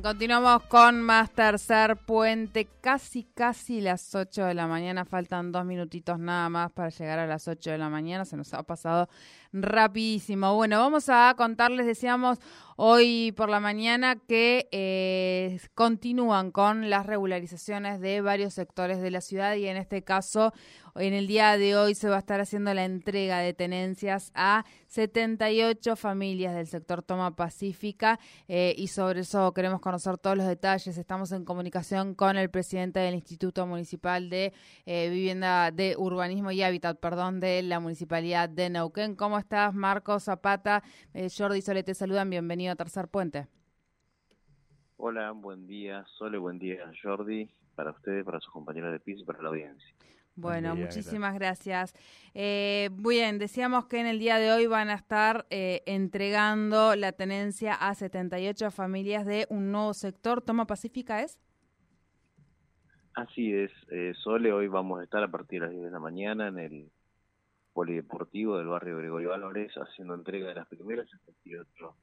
Continuamos con más tercer puente, casi casi las 8 de la mañana, faltan dos minutitos nada más para llegar a las 8 de la mañana, se nos ha pasado rapidísimo. Bueno, vamos a contarles, decíamos hoy por la mañana, que eh, continúan con las regularizaciones de varios sectores de la ciudad y en este caso, en el día de hoy se va a estar haciendo la entrega de tenencias a 78 familias del sector Toma Pacífica eh, y sobre eso queremos conocer todos los detalles. Estamos en comunicación con el presidente del Instituto Municipal de eh, Vivienda de Urbanismo y Hábitat, perdón, de la Municipalidad de Neuquén. ¿Cómo estás, Marcos Zapata? Eh, Jordi Sole te saludan, bienvenido a Tercer Puente. Hola, buen día, Sole, buen día, Jordi, para ustedes, para sus compañeros de piso y para la audiencia. Bueno, muchísimas gracias. Eh, bien, decíamos que en el día de hoy van a estar eh, entregando la tenencia a 78 familias de un nuevo sector. ¿Toma Pacífica es? Así es, eh, Sole, hoy vamos a estar a partir de las 10 de la mañana en el polideportivo del barrio Gregorio Álvarez haciendo entrega de las primeras 78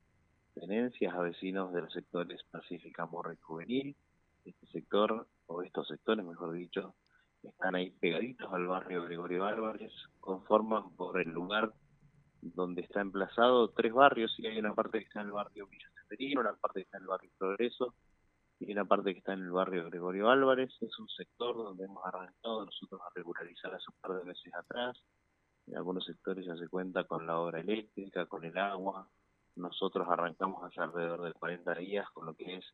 tenencias a vecinos de los sectores Pacífica, Morra Juvenil. Este sector, o estos sectores mejor dicho, están ahí pegaditos al barrio Gregorio Álvarez, conforman por el lugar donde está emplazado tres barrios, y hay una parte que está en el barrio Villa Severino, una parte que está en el barrio Progreso, y una parte que está en el barrio Gregorio Álvarez. Es un sector donde hemos arrancado nosotros a regularizar hace un par de meses atrás. En algunos sectores ya se cuenta con la obra eléctrica, con el agua. Nosotros arrancamos hace alrededor de 40 días con lo que es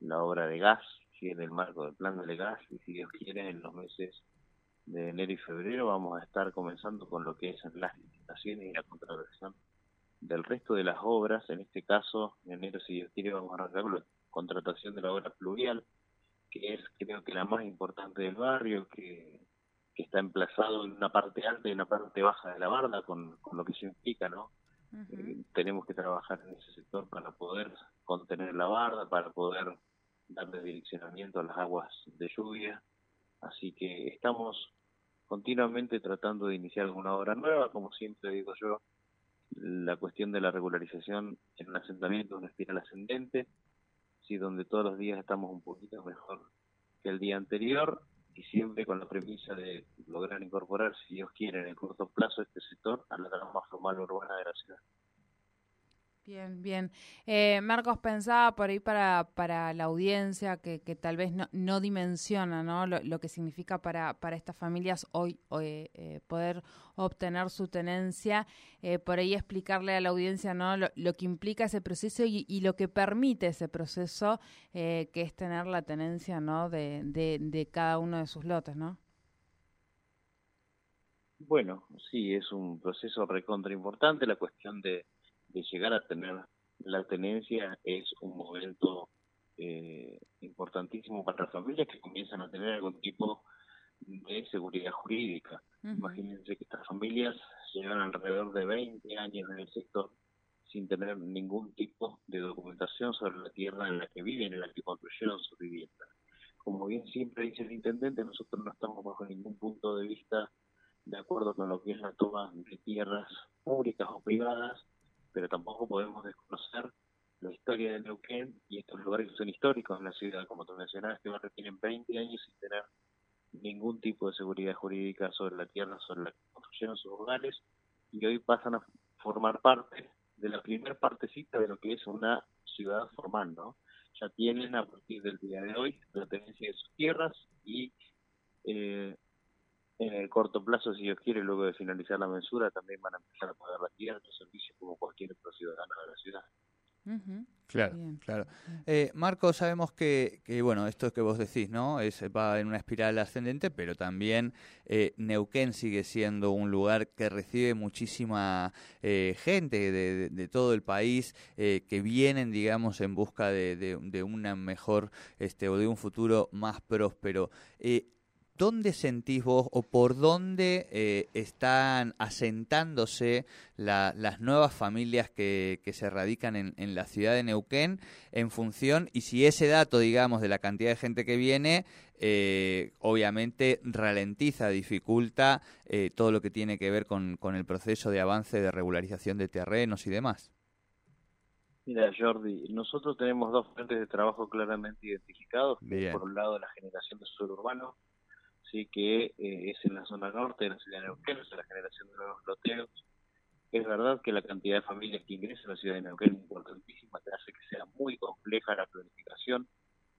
la obra de gas, en el marco del plan de gas, y si Dios quiere en los meses de enero y febrero vamos a estar comenzando con lo que es las licitaciones y la contratación del resto de las obras, en este caso en enero si Dios quiere vamos a arrancar con la contratación de la obra pluvial, que es creo que la más importante del barrio, que, que está emplazado en una parte alta y una parte baja de la barda, con, con lo que eso implica, ¿no? Eh, tenemos que trabajar en ese sector para poder contener la barda, para poder darle direccionamiento a las aguas de lluvia. Así que estamos continuamente tratando de iniciar alguna obra nueva, como siempre digo yo, la cuestión de la regularización en un asentamiento, una espiral ascendente, sí, donde todos los días estamos un poquito mejor que el día anterior y siempre con la premisa de lograr incorporar, si Dios quiere, en el corto plazo este sector a la trama formal urbana de la ciudad. Bien, bien. Eh, Marcos, pensaba por ahí para, para la audiencia que, que tal vez no, no dimensiona ¿no? Lo, que significa para, para estas familias hoy eh, poder obtener su tenencia, eh, por ahí explicarle a la audiencia ¿no? lo, que implica ese proceso y, y, lo que permite ese proceso, que es tener la tenencia ¿no? de, de, de cada uno de sus lotes, ¿no? Bueno, sí, es un proceso recontra importante la cuestión de de llegar a tener la tenencia es un momento eh, importantísimo para las familias que comienzan a tener algún tipo de seguridad jurídica. Imagínense que estas familias llevan alrededor de 20 años en el sector sin tener ningún tipo de documentación sobre la tierra en la que viven, en la que construyeron su vivienda. Como bien siempre dice el intendente, nosotros no estamos bajo ningún punto de vista de acuerdo con lo que es la toma de tierras públicas o privadas, pero tampoco podemos desconocer la historia de Neuquén y estos lugares que son históricos en la ciudad, como tú mencionabas, que tienen 20 años sin tener ningún tipo de seguridad jurídica sobre la tierra, sobre la que construyeron sus hogares, y hoy pasan a formar parte de la primera partecita de lo que es una ciudad formal, ¿no? Ya tienen a partir del día de hoy la tenencia de sus tierras y eh, en el corto plazo, si Dios quiere, luego de finalizar la mensura, también van a empezar a pagar la tierra, los servicios como cualquier otro ciudadano de la ciudad. Claro, claro. Eh, Marco, sabemos que, que, bueno, esto que vos decís, ¿no? Es, va en una espiral ascendente, pero también eh, Neuquén sigue siendo un lugar que recibe muchísima eh, gente de, de, todo el país que vienen, digamos, en busca de, de, una mejor, este, o de un futuro más próspero. ¿Dónde sentís vos o por dónde eh, están asentándose las nuevas familias que, se radican en, la ciudad de Neuquén en función, y si ese dato, digamos, de la cantidad de gente que viene, eh, obviamente ralentiza, dificulta eh, todo lo que tiene que ver con, el proceso de avance de regularización de terrenos y demás? Mira, Jordi, nosotros tenemos dos frentes de trabajo claramente identificados. Por un lado, la generación de suelo urbano, sí que eh, es en la zona norte de la ciudad de Neuquén, es la generación de nuevos loteos. Es verdad que la cantidad de familias que ingresan a la ciudad de Neuquén es importantísima, que hace que sea muy compleja la planificación,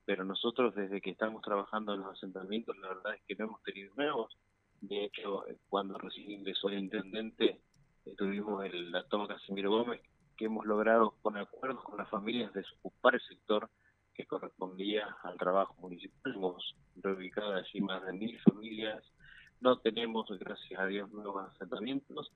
pero nosotros desde que estamos trabajando en los asentamientos, la verdad es que no hemos tenido nuevos. De hecho, eh, cuando recién ingresó el intendente, eh, tuvimos el, la toma Casimiro Gómez, que hemos logrado con acuerdos con las familias desocupar el sector que correspondía al trabajo municipal. Hemos allí más de mil familias. No tenemos, gracias a Dios, nuevos asentamientos.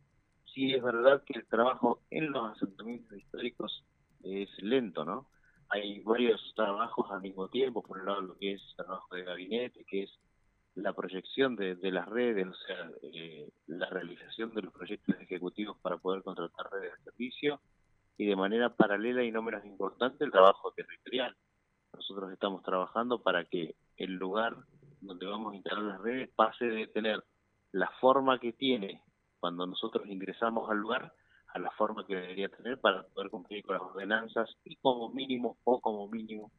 Sí es verdad que el trabajo en los asentamientos históricos es lento, ¿no? Hay varios trabajos al mismo tiempo, por un lado lo que es trabajo de gabinete, que es la proyección de, las redes, o sea, eh, la realización de los proyectos ejecutivos para poder contratar redes de servicio, y de manera paralela y no menos importante el trabajo territorial nosotros estamos trabajando para que el lugar donde vamos a instalar las redes pase de tener la forma que tiene cuando nosotros ingresamos al lugar a la forma que debería tener para poder cumplir con las ordenanzas y como mínimo o como mínimo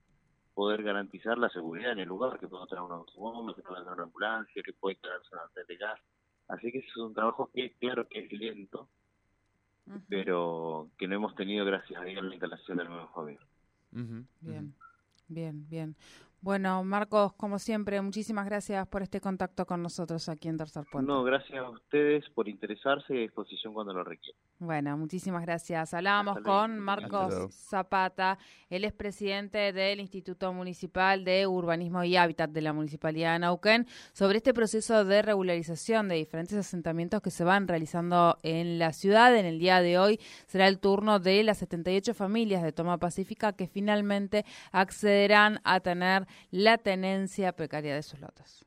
poder garantizar la seguridad en el lugar, que pueda tener un automóvil, que pueda tener una ambulancia, que pueda tener una de gas. Así que es un trabajo que claro que es lento, pero que no hemos tenido gracias a Dios la instalación del nuevo gobierno. Bien. Bien, bien. Bueno, Marcos, como siempre, muchísimas gracias por este contacto con nosotros aquí en Tercer Puente. No, gracias a ustedes por interesarse y a disposición cuando lo requieran. Bueno, muchísimas gracias. Hablábamos con Marcos Zapata, el expresidente del Instituto Municipal de Urbanismo y Hábitat de la Municipalidad de Nauquén, sobre este proceso de regularización de diferentes asentamientos que se van realizando en la ciudad. En el día de hoy será el turno de las 78 familias de Toma Pacífica que finalmente accederán a tener la tenencia precaria de sus lotes.